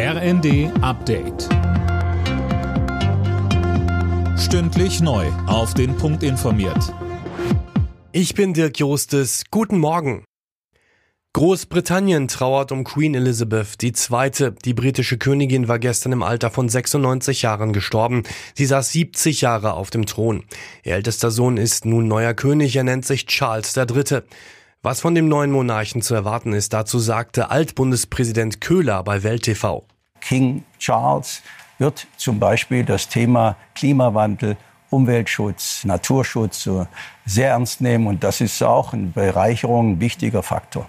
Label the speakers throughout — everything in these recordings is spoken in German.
Speaker 1: RND Update. Stündlich neu. Auf den Punkt informiert.
Speaker 2: Ich bin Dirk Jostes. Guten Morgen. Großbritannien trauert um Queen Elizabeth II. Die britische Königin war gestern im Alter von 96 Jahren gestorben. Sie saß 70 Jahre auf dem Thron. Ihr ältester Sohn ist nun neuer König. Er nennt sich Charles III. Was von dem neuen Monarchen zu erwarten ist, dazu sagte Altbundespräsident Köhler bei Welt TV.
Speaker 3: King Charles wird zum Beispiel das Thema Klimawandel, Umweltschutz, Naturschutz sehr ernst nehmen und das ist auch eine Bereicherung, ein wichtiger Faktor.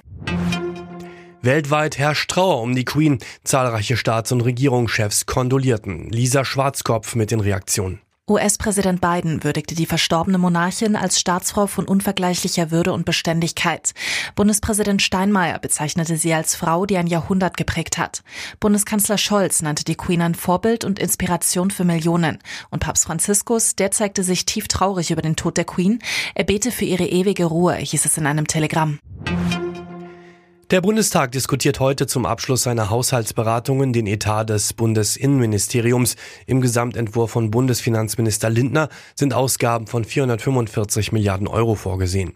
Speaker 2: Weltweit herrscht Trauer um die Queen. Zahlreiche Staats- und Regierungschefs kondolierten. Lisa Schwarzkopf mit den Reaktionen.
Speaker 4: US-Präsident Biden würdigte die verstorbene Monarchin als Staatsfrau von unvergleichlicher Würde und Beständigkeit. Bundespräsident Steinmeier bezeichnete sie als Frau, die ein Jahrhundert geprägt hat. Bundeskanzler Scholz nannte die Queen ein Vorbild und Inspiration für Millionen. Und Papst Franziskus, der zeigte sich tief traurig über den Tod der Queen. Er bete für ihre ewige Ruhe, hieß es in einem Telegramm.
Speaker 2: Der Bundestag diskutiert heute zum Abschluss seiner Haushaltsberatungen den Etat des Bundesinnenministeriums. Im Gesamtentwurf von Bundesfinanzminister Lindner sind Ausgaben von 445 Milliarden Euro vorgesehen.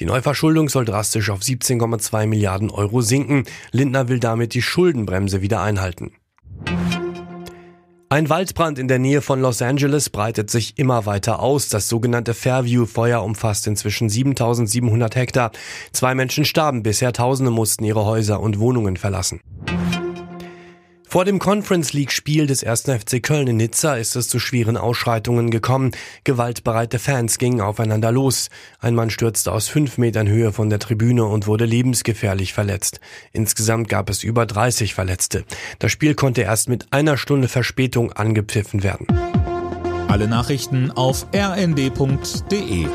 Speaker 2: Die Neuverschuldung soll drastisch auf 17,2 Milliarden Euro sinken. Lindner will damit die Schuldenbremse wieder einhalten. Ein Waldbrand in der Nähe von Los Angeles breitet sich immer weiter aus. Das sogenannte Fairview-Feuer umfasst inzwischen 7700 Hektar. Zwei Menschen starben bisher, Tausende mussten ihre Häuser und Wohnungen verlassen. Vor dem Conference League Spiel des 1. FC Köln in Nizza ist es zu schweren Ausschreitungen gekommen. Gewaltbereite Fans gingen aufeinander los. Ein Mann stürzte aus fünf Metern Höhe von der Tribüne und wurde lebensgefährlich verletzt. Insgesamt gab es über 30 Verletzte. Das Spiel konnte erst mit einer Stunde Verspätung angepfiffen werden.
Speaker 1: Alle Nachrichten auf rnd.de